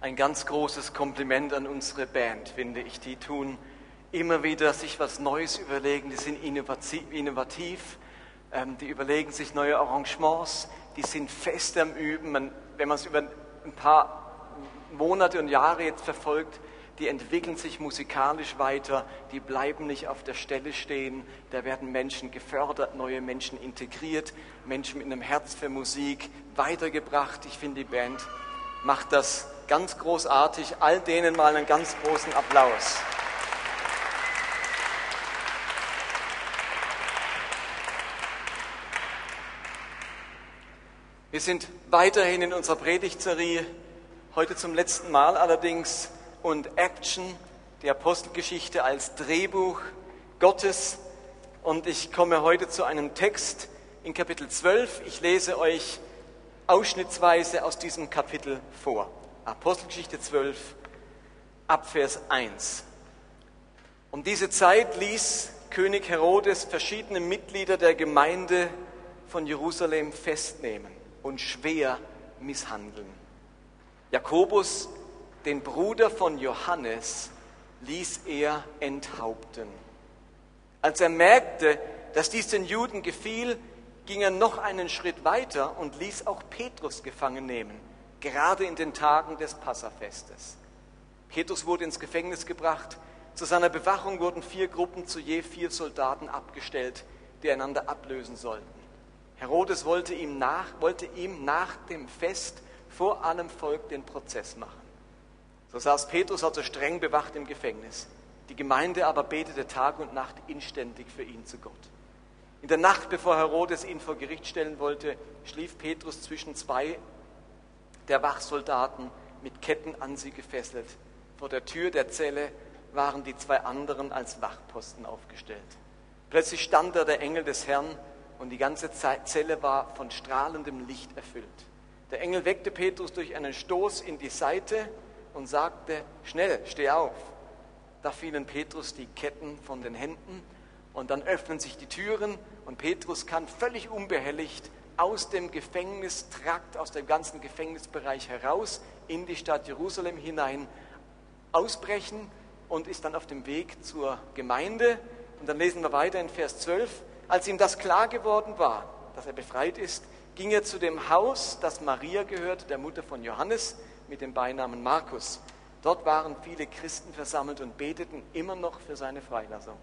ein ganz großes Kompliment an unsere Band, finde ich. Die tun immer wieder sich was Neues überlegen, die sind innovativ, ähm, die überlegen sich neue Arrangements, die sind fest am Üben. Man, wenn man es über ein paar Monate und Jahre jetzt verfolgt, die entwickeln sich musikalisch weiter, die bleiben nicht auf der Stelle stehen, da werden Menschen gefördert, neue Menschen integriert, Menschen mit einem Herz für Musik weitergebracht. Ich finde, die Band macht das ganz großartig. All denen mal einen ganz großen Applaus. Wir sind weiterhin in unserer Predigtserie, heute zum letzten Mal allerdings, und Action, die Apostelgeschichte als Drehbuch Gottes. Und ich komme heute zu einem Text in Kapitel 12. Ich lese euch ausschnittsweise aus diesem Kapitel vor. Apostelgeschichte 12, Abvers 1. Um diese Zeit ließ König Herodes verschiedene Mitglieder der Gemeinde von Jerusalem festnehmen und schwer misshandeln. Jakobus, den Bruder von Johannes, ließ er enthaupten. Als er merkte, dass dies den Juden gefiel, ging er noch einen Schritt weiter und ließ auch Petrus gefangen nehmen, gerade in den Tagen des Passafestes. Petrus wurde ins Gefängnis gebracht. Zu seiner Bewachung wurden vier Gruppen zu je vier Soldaten abgestellt, die einander ablösen sollten. Herodes wollte ihm nach, wollte ihm nach dem Fest vor allem Volk den Prozess machen. So saß Petrus also streng bewacht im Gefängnis. Die Gemeinde aber betete Tag und Nacht inständig für ihn zu Gott. In der Nacht, bevor Herodes ihn vor Gericht stellen wollte, schlief Petrus zwischen zwei der Wachsoldaten mit Ketten an sie gefesselt. Vor der Tür der Zelle waren die zwei anderen als Wachposten aufgestellt. Plötzlich stand da der Engel des Herrn und die ganze Zelle war von strahlendem Licht erfüllt. Der Engel weckte Petrus durch einen Stoß in die Seite und sagte, schnell, steh auf. Da fielen Petrus die Ketten von den Händen und dann öffnen sich die Türen und Petrus kann völlig unbehelligt aus dem Gefängnistrakt, aus dem ganzen Gefängnisbereich heraus in die Stadt Jerusalem hinein ausbrechen und ist dann auf dem Weg zur Gemeinde. Und dann lesen wir weiter in Vers 12. Als ihm das klar geworden war, dass er befreit ist, ging er zu dem Haus, das Maria gehört, der Mutter von Johannes, mit dem Beinamen Markus. Dort waren viele Christen versammelt und beteten immer noch für seine Freilassung.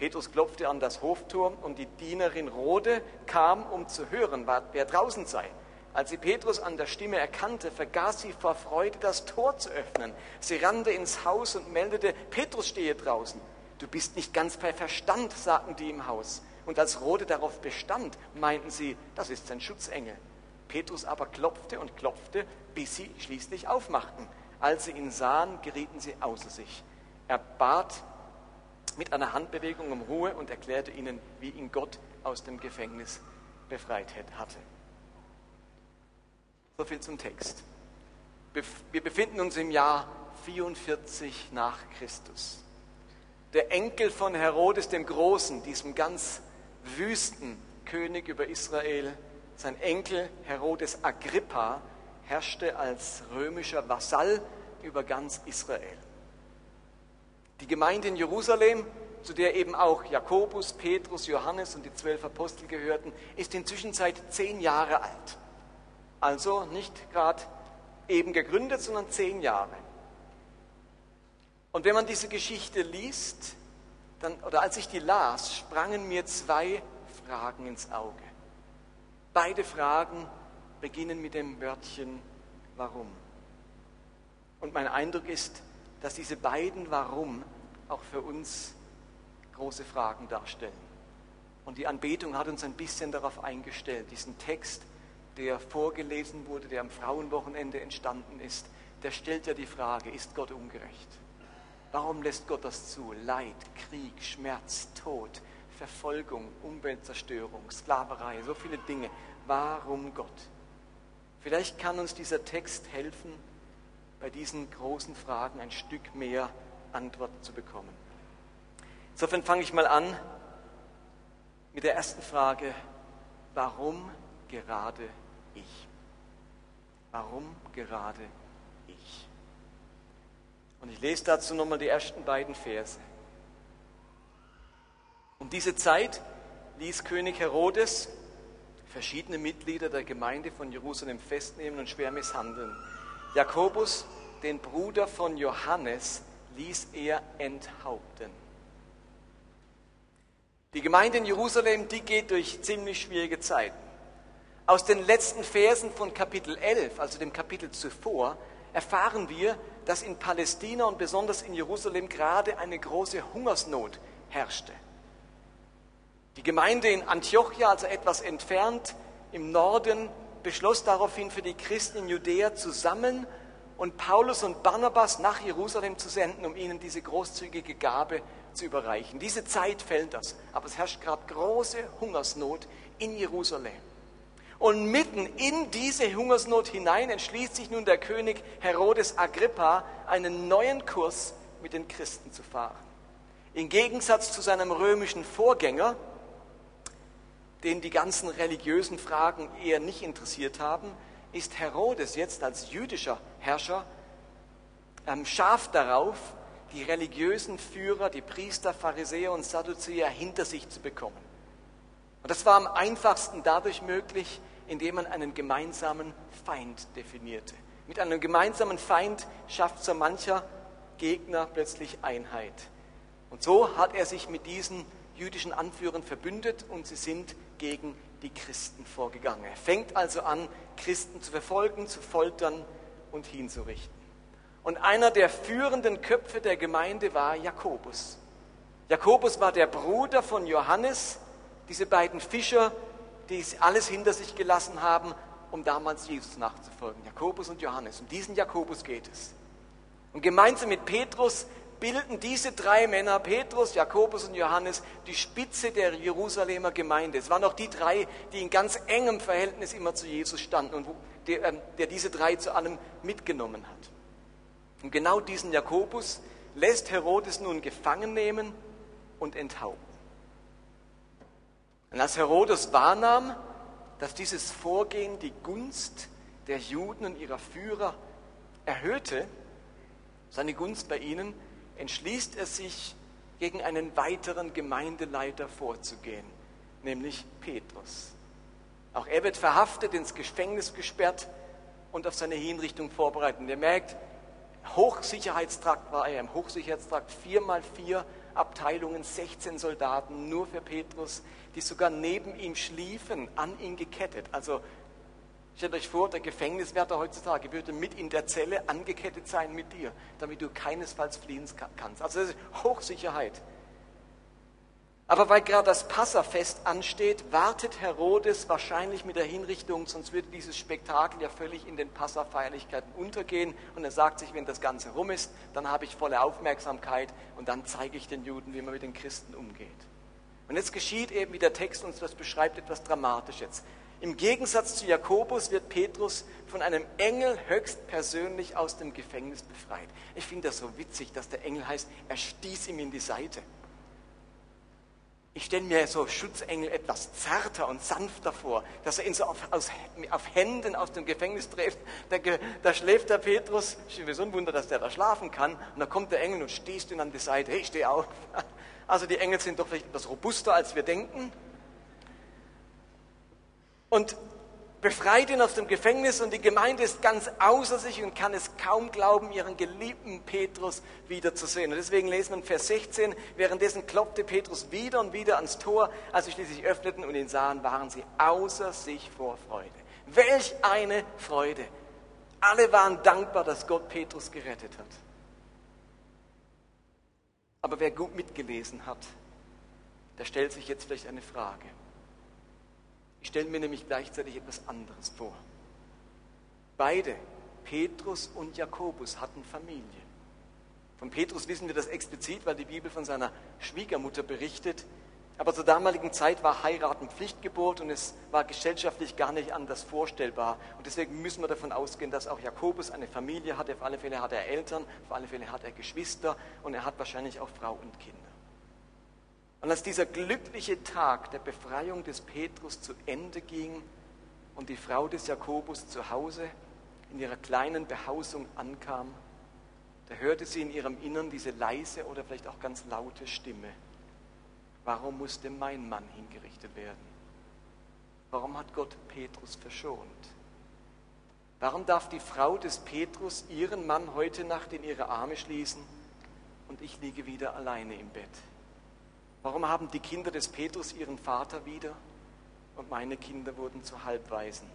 Petrus klopfte an das Hoftor und die Dienerin Rode kam, um zu hören, wer draußen sei. Als sie Petrus an der Stimme erkannte, vergaß sie vor Freude, das Tor zu öffnen. Sie rannte ins Haus und meldete, Petrus stehe draußen. Du bist nicht ganz bei Verstand, sagten die im Haus. Und als Rode darauf bestand, meinten sie, das ist sein Schutzengel. Petrus aber klopfte und klopfte, bis sie schließlich aufmachten. Als sie ihn sahen, gerieten sie außer sich. Er bat mit einer Handbewegung um Ruhe und erklärte ihnen, wie ihn Gott aus dem Gefängnis befreit hatte. So viel zum Text. Wir befinden uns im Jahr 44 nach Christus. Der Enkel von Herodes dem Großen, diesem ganz Wüstenkönig über Israel. Sein Enkel Herodes Agrippa herrschte als römischer Vasall über ganz Israel. Die Gemeinde in Jerusalem, zu der eben auch Jakobus, Petrus, Johannes und die zwölf Apostel gehörten, ist inzwischen seit zehn Jahre alt. Also nicht gerade eben gegründet, sondern zehn Jahre. Und wenn man diese Geschichte liest, dann, oder als ich die las, sprangen mir zwei Fragen ins Auge. Beide Fragen beginnen mit dem Wörtchen warum. Und mein Eindruck ist, dass diese beiden Warum auch für uns große Fragen darstellen. Und die Anbetung hat uns ein bisschen darauf eingestellt, diesen Text, der vorgelesen wurde, der am Frauenwochenende entstanden ist, der stellt ja die Frage, ist Gott ungerecht? Warum lässt Gott das zu? Leid, Krieg, Schmerz, Tod, Verfolgung, Umweltzerstörung, Sklaverei, so viele Dinge. Warum Gott? Vielleicht kann uns dieser Text helfen, bei diesen großen Fragen ein Stück mehr Antwort zu bekommen. Insofern fange ich mal an mit der ersten Frage, warum gerade ich? Warum gerade ich? Und ich lese dazu nochmal die ersten beiden Verse. Um diese Zeit ließ König Herodes verschiedene Mitglieder der Gemeinde von Jerusalem festnehmen und schwer misshandeln. Jakobus, den Bruder von Johannes, ließ er enthaupten. Die Gemeinde in Jerusalem, die geht durch ziemlich schwierige Zeiten. Aus den letzten Versen von Kapitel 11, also dem Kapitel zuvor, erfahren wir, dass in Palästina und besonders in Jerusalem gerade eine große Hungersnot herrschte. Die Gemeinde in Antiochia, also etwas entfernt im Norden, beschloss daraufhin für die Christen in Judäa zu sammeln und Paulus und Barnabas nach Jerusalem zu senden, um ihnen diese großzügige Gabe zu überreichen. Diese Zeit fällt das, aber es herrscht gerade große Hungersnot in Jerusalem. Und mitten in diese Hungersnot hinein entschließt sich nun der König Herodes Agrippa, einen neuen Kurs mit den Christen zu fahren. Im Gegensatz zu seinem römischen Vorgänger, den die ganzen religiösen Fragen eher nicht interessiert haben, ist Herodes jetzt als jüdischer Herrscher ähm, scharf darauf, die religiösen Führer, die Priester, Pharisäer und Sadduzäer hinter sich zu bekommen. Und das war am einfachsten dadurch möglich, indem man einen gemeinsamen Feind definierte. Mit einem gemeinsamen Feind schafft so mancher Gegner plötzlich Einheit. Und so hat er sich mit diesen jüdischen Anführern verbündet und sie sind gegen die Christen vorgegangen. Er fängt also an, Christen zu verfolgen, zu foltern und hinzurichten. Und einer der führenden Köpfe der Gemeinde war Jakobus. Jakobus war der Bruder von Johannes, diese beiden Fischer, die alles hinter sich gelassen haben, um damals Jesus nachzufolgen. Jakobus und Johannes. Um diesen Jakobus geht es. Und gemeinsam mit Petrus bilden diese drei Männer, Petrus, Jakobus und Johannes, die Spitze der Jerusalemer Gemeinde. Es waren auch die drei, die in ganz engem Verhältnis immer zu Jesus standen und der, äh, der diese drei zu allem mitgenommen hat. Und genau diesen Jakobus lässt Herodes nun gefangen nehmen und enthaupten. Und als Herodes wahrnahm, dass dieses Vorgehen die Gunst der Juden und ihrer Führer erhöhte, seine Gunst bei ihnen, entschließt er sich, gegen einen weiteren Gemeindeleiter vorzugehen, nämlich Petrus. Auch er wird verhaftet, ins Gefängnis gesperrt und auf seine Hinrichtung vorbereitet. Und er merkt, Hochsicherheitstrakt war er, im Hochsicherheitstrakt vier mal vier Abteilungen, 16 Soldaten, nur für Petrus, die sogar neben ihm schliefen, an ihn gekettet. Also Stellt euch vor, der Gefängniswärter heutzutage würde mit in der Zelle angekettet sein mit dir, damit du keinesfalls fliehen kannst. Also das ist Hochsicherheit. Aber weil gerade das Passafest ansteht, wartet Herodes wahrscheinlich mit der Hinrichtung, sonst würde dieses Spektakel ja völlig in den Passafeierlichkeiten untergehen. Und er sagt sich, wenn das Ganze rum ist, dann habe ich volle Aufmerksamkeit und dann zeige ich den Juden, wie man mit den Christen umgeht. Und jetzt geschieht eben, wie der Text uns das beschreibt, etwas Dramatisches. Im Gegensatz zu Jakobus wird Petrus von einem Engel höchstpersönlich aus dem Gefängnis befreit. Ich finde das so witzig, dass der Engel heißt, er stieß ihm in die Seite. Ich stelle mir so Schutzengel etwas zarter und sanfter vor, dass er ihn so auf, aus, auf Händen aus dem Gefängnis trifft. Da, da, schläft der Petrus, ist sowieso ein Wunder, dass der da schlafen kann. Und da kommt der Engel und stießt ihn an die Seite. Hey, steh auf. Also die Engel sind doch vielleicht etwas robuster, als wir denken und befreit ihn aus dem Gefängnis und die Gemeinde ist ganz außer sich und kann es kaum glauben, ihren geliebten Petrus wiederzusehen. Und deswegen lesen wir in Vers 16, währenddessen klopfte Petrus wieder und wieder ans Tor, als sie schließlich öffneten und ihn sahen, waren sie außer sich vor Freude. Welch eine Freude! Alle waren dankbar, dass Gott Petrus gerettet hat. Aber wer gut mitgelesen hat, der stellt sich jetzt vielleicht eine Frage. Ich stelle mir nämlich gleichzeitig etwas anderes vor. Beide, Petrus und Jakobus, hatten Familie. Von Petrus wissen wir das explizit, weil die Bibel von seiner Schwiegermutter berichtet. Aber zur damaligen Zeit war Heiraten Pflichtgebot und es war gesellschaftlich gar nicht anders vorstellbar. Und deswegen müssen wir davon ausgehen, dass auch Jakobus eine Familie hatte. Auf alle Fälle hat er Eltern, auf alle Fälle hat er Geschwister und er hat wahrscheinlich auch Frau und Kinder. Und als dieser glückliche Tag der Befreiung des Petrus zu Ende ging und die Frau des Jakobus zu Hause in ihrer kleinen Behausung ankam, da hörte sie in ihrem Innern diese leise oder vielleicht auch ganz laute Stimme. Warum musste mein Mann hingerichtet werden? Warum hat Gott Petrus verschont? Warum darf die Frau des Petrus ihren Mann heute Nacht in ihre Arme schließen und ich liege wieder alleine im Bett? Warum haben die Kinder des Petrus ihren Vater wieder und meine Kinder wurden zu Halbwaisen?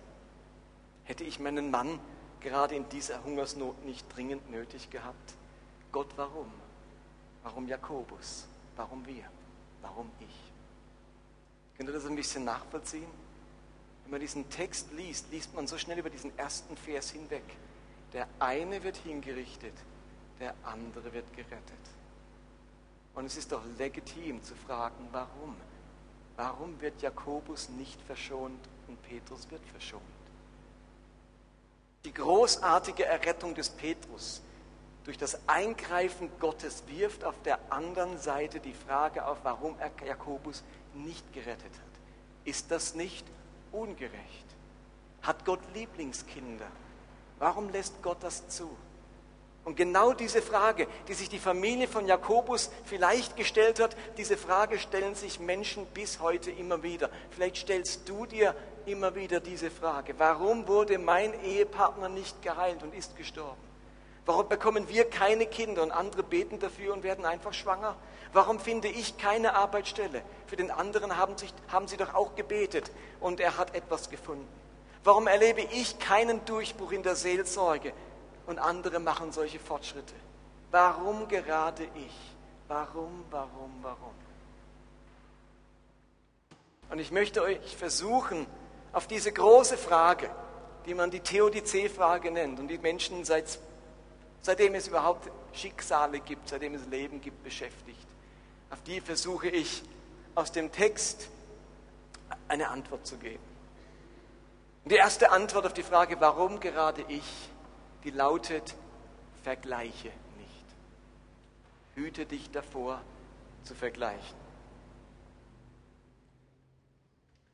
Hätte ich meinen Mann gerade in dieser Hungersnot nicht dringend nötig gehabt? Gott, warum? Warum Jakobus? Warum wir? Warum ich? Könnt ihr das ein bisschen nachvollziehen? Wenn man diesen Text liest, liest man so schnell über diesen ersten Vers hinweg. Der eine wird hingerichtet, der andere wird gerettet. Und es ist doch legitim zu fragen, warum? Warum wird Jakobus nicht verschont und Petrus wird verschont? Die großartige Errettung des Petrus durch das Eingreifen Gottes wirft auf der anderen Seite die Frage auf, warum er Jakobus nicht gerettet hat. Ist das nicht ungerecht? Hat Gott Lieblingskinder? Warum lässt Gott das zu? Und genau diese Frage, die sich die Familie von Jakobus vielleicht gestellt hat, diese Frage stellen sich Menschen bis heute immer wieder. Vielleicht stellst du dir immer wieder diese Frage. Warum wurde mein Ehepartner nicht geheilt und ist gestorben? Warum bekommen wir keine Kinder und andere beten dafür und werden einfach schwanger? Warum finde ich keine Arbeitsstelle? Für den anderen haben, sich, haben sie doch auch gebetet und er hat etwas gefunden. Warum erlebe ich keinen Durchbruch in der Seelsorge und andere machen solche Fortschritte? Warum gerade ich? Warum, warum, warum? Und ich möchte euch versuchen, auf diese große Frage, die man die Theodizee-Frage nennt und die Menschen seit, seitdem es überhaupt Schicksale gibt, seitdem es Leben gibt, beschäftigt, auf die versuche ich aus dem Text eine Antwort zu geben. Und die erste Antwort auf die Frage, warum gerade ich, die lautet, vergleiche nicht. Hüte dich davor zu vergleichen.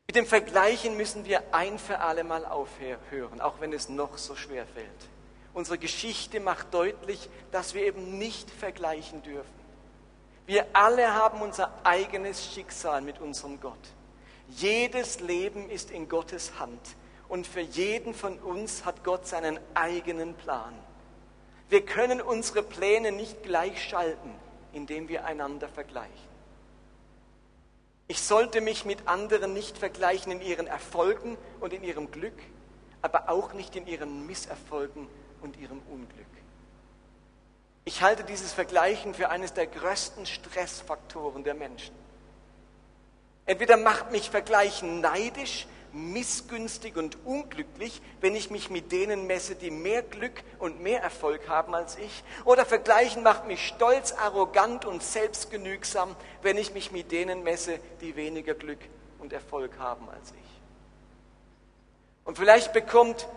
Mit dem Vergleichen müssen wir ein für alle Mal aufhören, auch wenn es noch so schwer fällt. Unsere Geschichte macht deutlich, dass wir eben nicht vergleichen dürfen. Wir alle haben unser eigenes Schicksal mit unserem Gott. Jedes Leben ist in Gottes Hand und für jeden von uns hat Gott seinen eigenen Plan. Wir können unsere Pläne nicht gleichschalten, indem wir einander vergleichen. Ich sollte mich mit anderen nicht vergleichen in ihren Erfolgen und in ihrem Glück, aber auch nicht in ihren Misserfolgen und ihrem Unglück. Ich halte dieses Vergleichen für eines der größten Stressfaktoren der Menschen. Entweder macht mich Vergleichen neidisch missgünstig und unglücklich, wenn ich mich mit denen messe, die mehr Glück und mehr Erfolg haben als ich. Oder vergleichen macht mich stolz, arrogant und selbstgenügsam, wenn ich mich mit denen messe, die weniger Glück und Erfolg haben als ich. Und vielleicht bekommt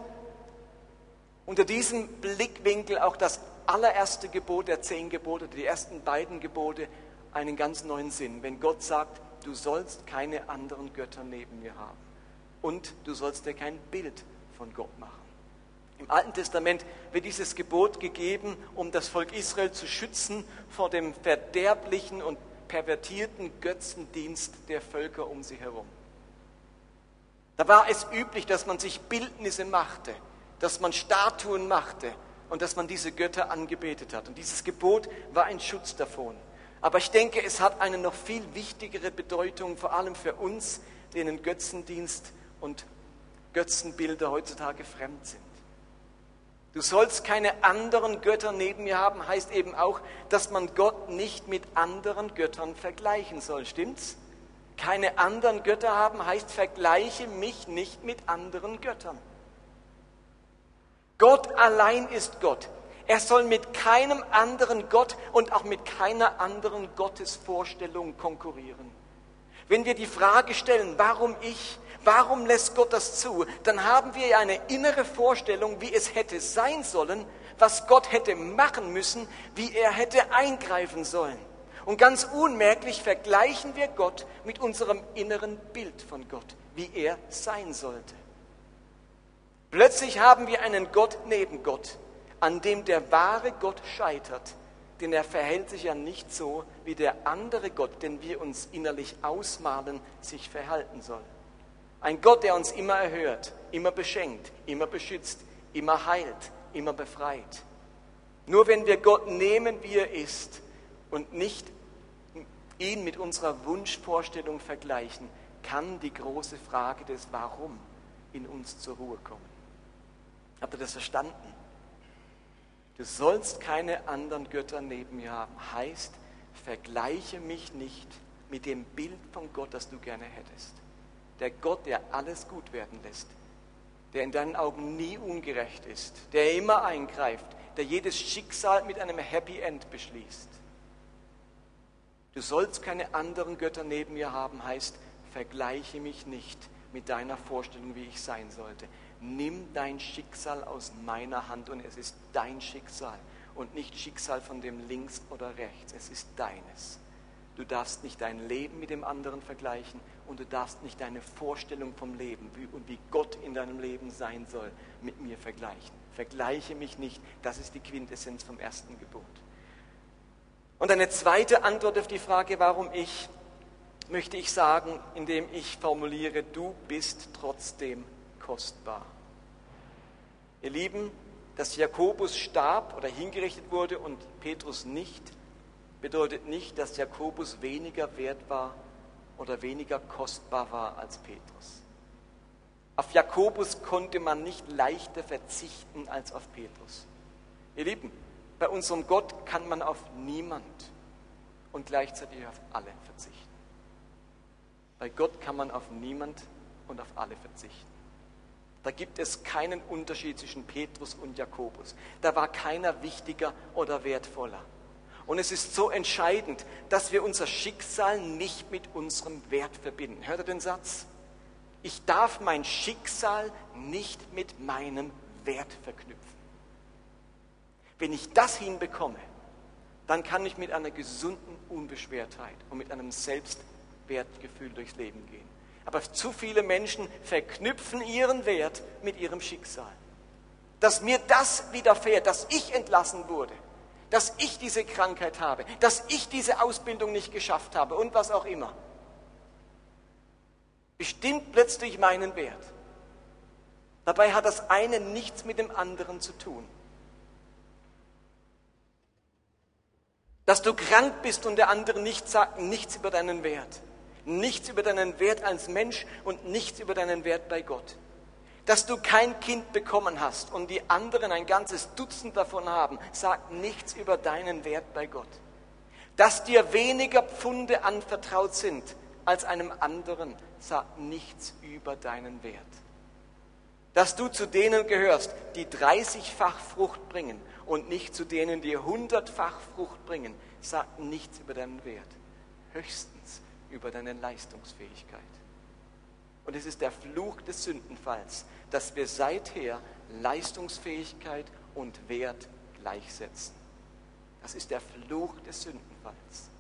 unter diesem Blickwinkel auch das allererste Gebot der zehn Gebote, die ersten beiden Gebote, einen ganz neuen Sinn, wenn Gott sagt, du sollst keine anderen Götter neben mir haben und du sollst dir kein Bild von Gott machen. Im Alten Testament wird dieses Gebot gegeben, um das Volk Israel zu schützen vor dem verderblichen und pervertierten Götzendienst der Völker um sie herum. Da war es üblich, dass man sich Bildnisse machte, dass man Statuen machte und dass man diese Götter angebetet hat. Und dieses Gebot war ein Schutz davon. Aber ich denke, es hat eine noch viel wichtigere Bedeutung, vor allem für uns, denen Götzendienst und Götzenbilder heutzutage fremd sind. Du sollst keine anderen Götter neben mir haben, heißt eben auch, dass man Gott nicht mit anderen Göttern vergleichen soll. Stimmt's? Keine anderen Götter haben heißt, vergleiche mich nicht mit anderen Göttern. Gott allein ist Gott. Er soll mit keinem anderen Gott und auch mit keiner anderen Gottesvorstellung konkurrieren. Wenn wir die Frage stellen, warum ich, Warum lässt Gott das zu? Dann haben wir ja eine innere Vorstellung, wie es hätte sein sollen, was Gott hätte machen müssen, wie er hätte eingreifen sollen. Und ganz unmerklich vergleichen wir Gott mit unserem inneren Bild von Gott, wie er sein sollte. Plötzlich haben wir einen Gott neben Gott, an dem der wahre Gott scheitert, denn er verhält sich ja nicht so, wie der andere Gott, den wir uns innerlich ausmalen, sich verhalten soll. Ein Gott, der uns immer erhört, immer beschenkt, immer beschützt, immer heilt, immer befreit. Nur wenn wir Gott nehmen, wie er ist und nicht ihn mit unserer Wunschvorstellung vergleichen, kann die große Frage des Warum in uns zur Ruhe kommen. Habt ihr das verstanden? Du sollst keine anderen Götter neben mir haben. Heißt, vergleiche mich nicht mit dem Bild von Gott, das du gerne hättest. Der Gott, der alles gut werden lässt, der in deinen Augen nie ungerecht ist, der immer eingreift, der jedes Schicksal mit einem Happy End beschließt. Du sollst keine anderen Götter neben mir haben, heißt, vergleiche mich nicht mit deiner Vorstellung, wie ich sein sollte. Nimm dein Schicksal aus meiner Hand und es ist dein Schicksal und nicht Schicksal von dem links oder rechts. Es ist deines. Du darfst nicht dein Leben mit dem anderen vergleichen und du darfst nicht deine Vorstellung vom Leben und wie Gott in deinem Leben sein soll mit mir vergleichen. Vergleiche mich nicht. Das ist die Quintessenz vom ersten Gebot. Und eine zweite Antwort auf die Frage, warum ich, möchte ich sagen, indem ich formuliere, du bist trotzdem kostbar. Ihr Lieben, dass Jakobus starb oder hingerichtet wurde und Petrus nicht, bedeutet nicht, dass Jakobus weniger wert war oder weniger kostbar war als Petrus. Auf Jakobus konnte man nicht leichter verzichten als auf Petrus. Ihr Lieben, bei unserem Gott kann man auf niemand und gleichzeitig auf alle verzichten. Bei Gott kann man auf niemand und auf alle verzichten. Da gibt es keinen Unterschied zwischen Petrus und Jakobus. Da war keiner wichtiger oder wertvoller. Und es ist so entscheidend, dass wir unser Schicksal nicht mit unserem Wert verbinden. Hört ihr den Satz? Ich darf mein Schicksal nicht mit meinem Wert verknüpfen. Wenn ich das hinbekomme, dann kann ich mit einer gesunden Unbeschwertheit und mit einem Selbstwertgefühl durchs Leben gehen. Aber zu viele Menschen verknüpfen ihren Wert mit ihrem Schicksal. Dass mir das widerfährt, dass ich entlassen wurde, dass ich diese Krankheit habe, dass ich diese Ausbildung nicht geschafft habe und was auch immer, bestimmt plötzlich meinen Wert. Dabei hat das eine nichts mit dem anderen zu tun. Dass du krank bist und der andere nichts sagt, nichts über deinen Wert nichts über deinen Wert als Mensch und nichts über deinen Wert bei Gott. Dass du kein Kind bekommen hast und die anderen ein ganzes Dutzend davon haben, sagt nichts über deinen Wert bei Gott. Dass dir weniger Pfunde anvertraut sind als einem anderen, sagt nichts über deinen Wert. Dass du zu denen gehörst, die 30-fach Frucht bringen und nicht zu denen, die 100-fach Frucht bringen, sagt nichts über deinen Wert. Höchstens über deine Leistungsfähigkeit. Und es ist der Fluch des Sündenfalls, dass wir seither Leistungsfähigkeit und Wert gleichsetzen. Das ist der Fluch des Sündenfalls,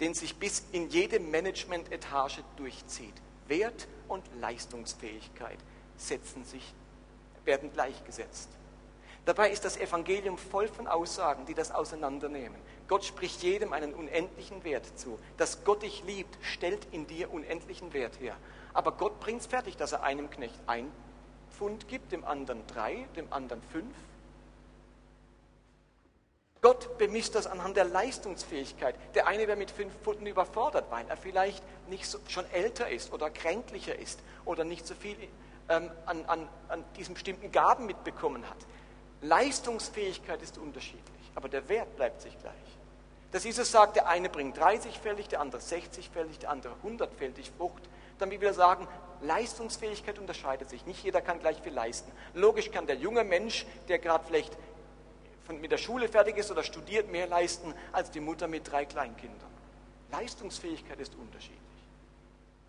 den sich bis in jede Management-Etage durchzieht. Wert und Leistungsfähigkeit setzen sich, werden gleichgesetzt. Dabei ist das Evangelium voll von Aussagen, die das auseinandernehmen. Gott spricht jedem einen unendlichen Wert zu. Dass Gott dich liebt, stellt in dir unendlichen Wert her. Aber Gott bringt es fertig, dass er einem Knecht ein Pfund gibt, dem anderen drei, dem anderen fünf. Gott bemisst das anhand der Leistungsfähigkeit. Der eine wäre mit fünf Pfunden überfordert, weil er vielleicht nicht so, schon älter ist oder kränklicher ist oder nicht so viel ähm, an, an, an diesen bestimmten Gaben mitbekommen hat. Leistungsfähigkeit ist unterschiedlich, aber der Wert bleibt sich gleich. Dass Jesus sagt, der eine bringt 30-fältig, der andere 60-fältig, der andere 100-fältig Frucht, damit wir sagen, Leistungsfähigkeit unterscheidet sich. Nicht jeder kann gleich viel leisten. Logisch kann der junge Mensch, der gerade vielleicht mit der Schule fertig ist oder studiert, mehr leisten als die Mutter mit drei Kleinkindern. Leistungsfähigkeit ist unterschiedlich.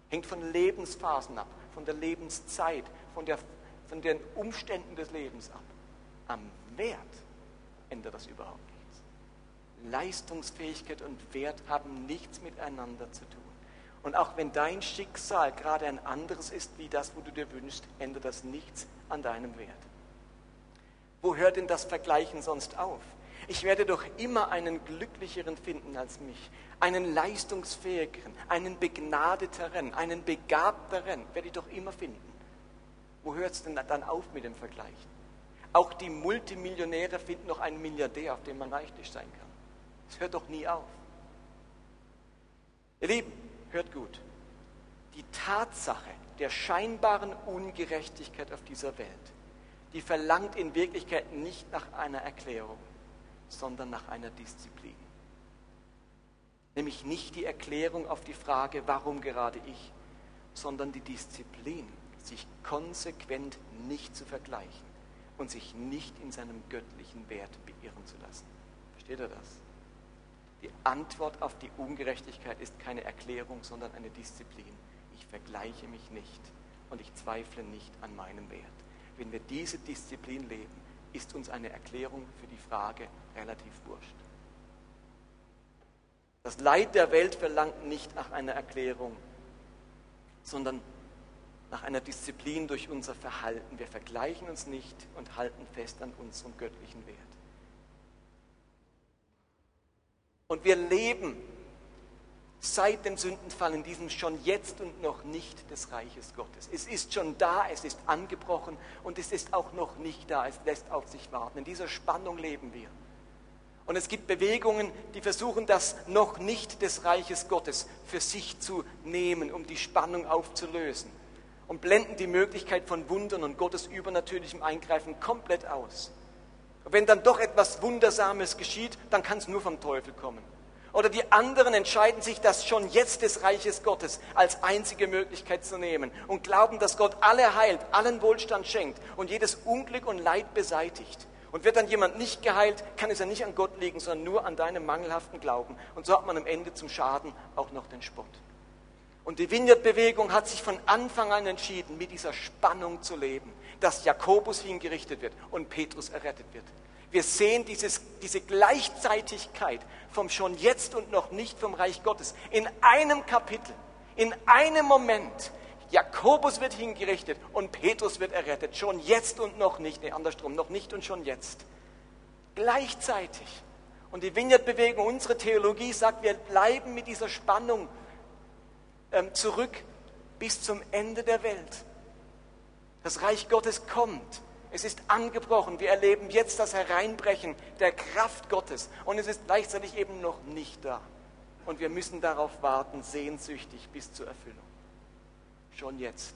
Hängt von Lebensphasen ab, von der Lebenszeit, von, der, von den Umständen des Lebens ab am Wert ändert das überhaupt nichts. Leistungsfähigkeit und Wert haben nichts miteinander zu tun. Und auch wenn dein Schicksal gerade ein anderes ist wie das, wo du dir wünschst, ändert das nichts an deinem Wert. Wo hört denn das Vergleichen sonst auf? Ich werde doch immer einen glücklicheren finden als mich, einen leistungsfähigeren, einen begnadeteren, einen begabteren, werde ich doch immer finden. Wo hört es denn dann auf mit dem Vergleichen? Auch die Multimillionäre finden noch einen Milliardär, auf dem man reichlich sein kann. Es hört doch nie auf. Ihr Lieben, hört gut. Die Tatsache der scheinbaren Ungerechtigkeit auf dieser Welt, die verlangt in Wirklichkeit nicht nach einer Erklärung, sondern nach einer Disziplin. Nämlich nicht die Erklärung auf die Frage, warum gerade ich, sondern die Disziplin, sich konsequent nicht zu vergleichen und sich nicht in seinem göttlichen Wert beirren zu lassen. Versteht ihr das? Die Antwort auf die Ungerechtigkeit ist keine Erklärung, sondern eine Disziplin. Ich vergleiche mich nicht und ich zweifle nicht an meinem Wert. Wenn wir diese Disziplin leben, ist uns eine Erklärung für die Frage relativ wurscht. Das Leid der Welt verlangt nicht nach einer Erklärung, sondern nach einer Disziplin durch unser Verhalten. Wir vergleichen uns nicht und halten fest an unserem göttlichen Wert. Und wir leben seit dem Sündenfall in diesem schon jetzt und noch nicht des Reiches Gottes. Es ist schon da, es ist angebrochen und es ist auch noch nicht da, es lässt auf sich warten. In dieser Spannung leben wir. Und es gibt Bewegungen, die versuchen, das noch nicht des Reiches Gottes für sich zu nehmen, um die Spannung aufzulösen. Und blenden die Möglichkeit von Wundern und Gottes übernatürlichem Eingreifen komplett aus. Und wenn dann doch etwas Wundersames geschieht, dann kann es nur vom Teufel kommen. Oder die anderen entscheiden sich, das schon jetzt des Reiches Gottes als einzige Möglichkeit zu nehmen und glauben, dass Gott alle heilt, allen Wohlstand schenkt und jedes Unglück und Leid beseitigt. Und wird dann jemand nicht geheilt, kann es ja nicht an Gott liegen, sondern nur an deinem mangelhaften Glauben. Und so hat man am Ende zum Schaden auch noch den Spott. Und die Vineyard-Bewegung hat sich von Anfang an entschieden, mit dieser Spannung zu leben, dass Jakobus hingerichtet wird und Petrus errettet wird. Wir sehen dieses, diese Gleichzeitigkeit vom schon jetzt und noch nicht vom Reich Gottes in einem Kapitel, in einem Moment. Jakobus wird hingerichtet und Petrus wird errettet. Schon jetzt und noch nicht. Nee, andersrum, noch nicht und schon jetzt. Gleichzeitig. Und die Vineyard-Bewegung, unsere Theologie sagt, wir bleiben mit dieser Spannung zurück bis zum Ende der Welt. Das Reich Gottes kommt. Es ist angebrochen. Wir erleben jetzt das Hereinbrechen der Kraft Gottes. Und es ist gleichzeitig eben noch nicht da. Und wir müssen darauf warten, sehnsüchtig bis zur Erfüllung. Schon jetzt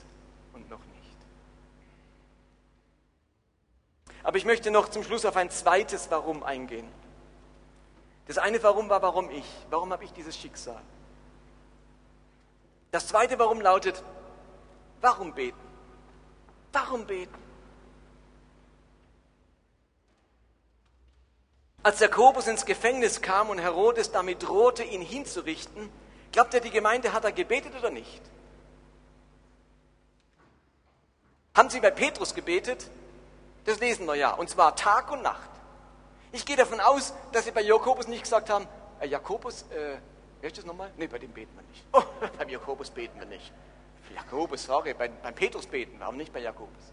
und noch nicht. Aber ich möchte noch zum Schluss auf ein zweites Warum eingehen. Das eine Warum war, warum ich. Warum habe ich dieses Schicksal? Das zweite Warum lautet, warum beten? Warum beten? Als Jakobus ins Gefängnis kam und Herodes damit drohte, ihn hinzurichten, glaubt er, die Gemeinde hat er gebetet oder nicht? Haben Sie bei Petrus gebetet? Das lesen wir ja, und zwar Tag und Nacht. Ich gehe davon aus, dass Sie bei Jakobus nicht gesagt haben, äh, Jakobus, äh, wer ist das nochmal? Nee, bei dem beten wir nicht. Oh, beim Jakobus beten wir nicht. Jakobus, sorry, beim, beim Petrus beten aber nicht bei Jakobus.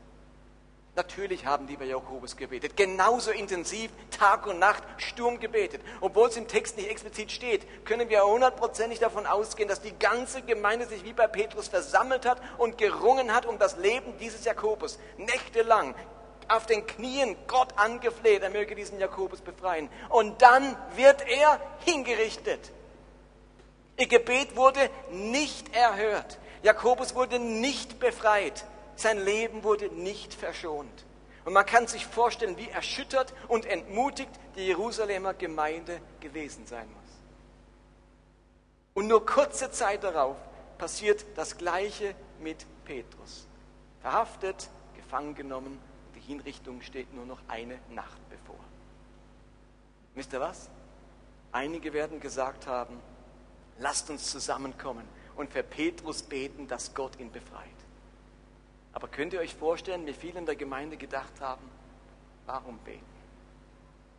Natürlich haben die bei Jakobus gebetet, genauso intensiv, Tag und Nacht, Sturm gebetet. Obwohl es im Text nicht explizit steht, können wir hundertprozentig davon ausgehen, dass die ganze Gemeinde sich wie bei Petrus versammelt hat und gerungen hat um das Leben dieses Jakobus. Nächtelang auf den Knien Gott angefleht, er möge diesen Jakobus befreien. Und dann wird er hingerichtet. Ihr Gebet wurde nicht erhört. Jakobus wurde nicht befreit. Sein Leben wurde nicht verschont. Und man kann sich vorstellen, wie erschüttert und entmutigt die Jerusalemer Gemeinde gewesen sein muss. Und nur kurze Zeit darauf passiert das Gleiche mit Petrus. Verhaftet, gefangen genommen, die Hinrichtung steht nur noch eine Nacht bevor. Wisst ihr was? Einige werden gesagt haben, lasst uns zusammenkommen und für Petrus beten, dass Gott ihn befreit. Aber könnt ihr euch vorstellen, wie viele in der Gemeinde gedacht haben, warum beten?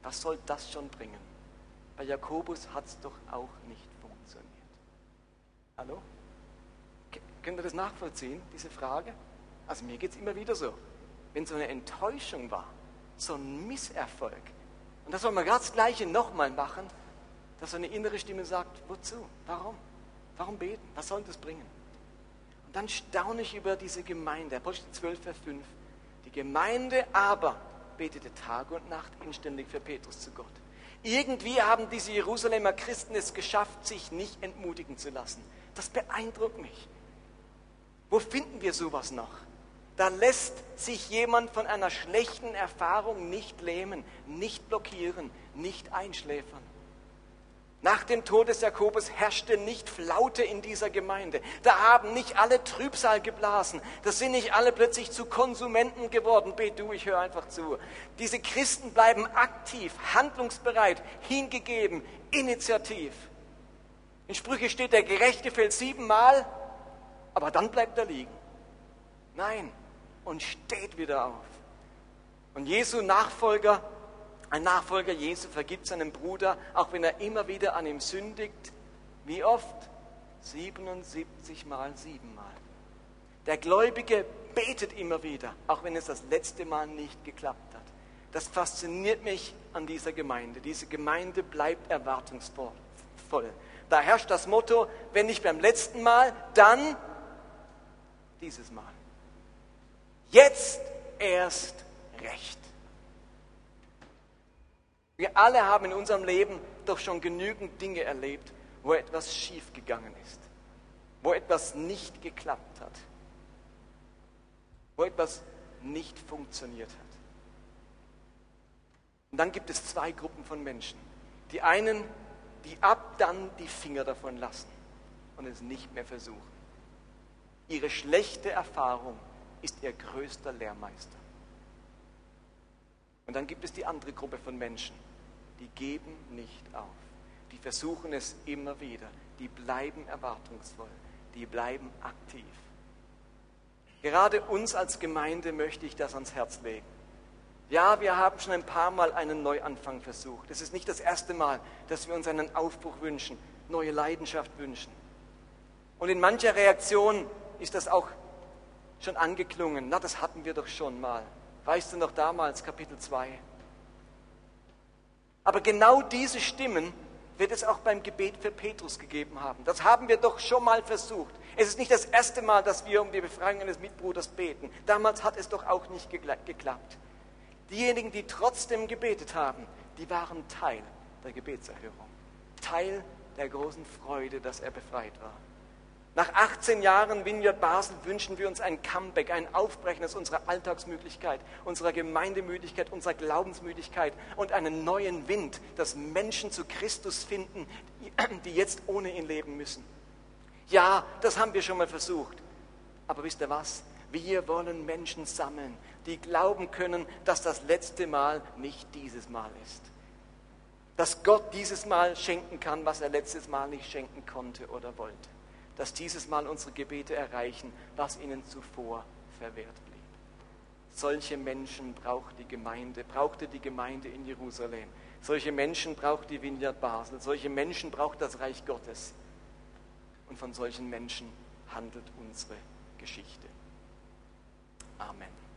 Was soll das schon bringen? Bei Jakobus hat es doch auch nicht funktioniert. Hallo? Könnt ihr das nachvollziehen, diese Frage? Also mir geht es immer wieder so. Wenn so eine Enttäuschung war, so ein Misserfolg. Und das soll man ganz Gleiche nochmal machen, dass so eine innere Stimme sagt, wozu? Warum? Warum beten? Was soll das bringen? Und dann staune ich über diese Gemeinde. Apostel 12, Vers 5. Die Gemeinde aber betete Tag und Nacht inständig für Petrus zu Gott. Irgendwie haben diese Jerusalemer Christen es geschafft, sich nicht entmutigen zu lassen. Das beeindruckt mich. Wo finden wir sowas noch? Da lässt sich jemand von einer schlechten Erfahrung nicht lähmen, nicht blockieren, nicht einschläfern. Nach dem Tod des Jakobus herrschte nicht Flaute in dieser Gemeinde. Da haben nicht alle Trübsal geblasen. Das sind nicht alle plötzlich zu Konsumenten geworden. Bet du, ich höre einfach zu. Diese Christen bleiben aktiv, handlungsbereit, hingegeben, initiativ. In Sprüche steht, der Gerechte fällt siebenmal, aber dann bleibt er liegen. Nein, und steht wieder auf. Und Jesu Nachfolger ein Nachfolger Jesu vergibt seinem Bruder, auch wenn er immer wieder an ihm sündigt. Wie oft? 77 mal siebenmal. Der Gläubige betet immer wieder, auch wenn es das letzte Mal nicht geklappt hat. Das fasziniert mich an dieser Gemeinde. Diese Gemeinde bleibt erwartungsvoll. Da herrscht das Motto, wenn nicht beim letzten Mal, dann dieses Mal. Jetzt erst recht. Wir alle haben in unserem Leben doch schon genügend Dinge erlebt, wo etwas schiefgegangen ist, wo etwas nicht geklappt hat, wo etwas nicht funktioniert hat. Und dann gibt es zwei Gruppen von Menschen. Die einen, die ab dann die Finger davon lassen und es nicht mehr versuchen. Ihre schlechte Erfahrung ist ihr größter Lehrmeister. Und dann gibt es die andere Gruppe von Menschen, die geben nicht auf. Die versuchen es immer wieder. Die bleiben erwartungsvoll. Die bleiben aktiv. Gerade uns als Gemeinde möchte ich das ans Herz legen. Ja, wir haben schon ein paar Mal einen Neuanfang versucht. Es ist nicht das erste Mal, dass wir uns einen Aufbruch wünschen, neue Leidenschaft wünschen. Und in mancher Reaktion ist das auch schon angeklungen. Na, das hatten wir doch schon mal. Weißt du noch damals, Kapitel 2? Aber genau diese Stimmen wird es auch beim Gebet für Petrus gegeben haben. Das haben wir doch schon mal versucht. Es ist nicht das erste Mal, dass wir um die Befreiung eines Mitbruders beten. Damals hat es doch auch nicht geklappt. Diejenigen, die trotzdem gebetet haben, die waren Teil der Gebetserhörung. Teil der großen Freude, dass er befreit war. Nach 18 Jahren Vineyard Basel wünschen wir uns ein Comeback, ein Aufbrechen aus unserer Alltagsmüdigkeit, unserer Gemeindemüdigkeit, unserer Glaubensmüdigkeit und einen neuen Wind, dass Menschen zu Christus finden, die jetzt ohne ihn leben müssen. Ja, das haben wir schon mal versucht. Aber wisst ihr was? Wir wollen Menschen sammeln, die glauben können, dass das letzte Mal nicht dieses Mal ist. Dass Gott dieses Mal schenken kann, was er letztes Mal nicht schenken konnte oder wollte dass dieses Mal unsere Gebete erreichen, was ihnen zuvor verwehrt blieb. Solche Menschen braucht die Gemeinde, brauchte die Gemeinde in Jerusalem. Solche Menschen braucht die Vineyard Basel. Solche Menschen braucht das Reich Gottes. Und von solchen Menschen handelt unsere Geschichte. Amen.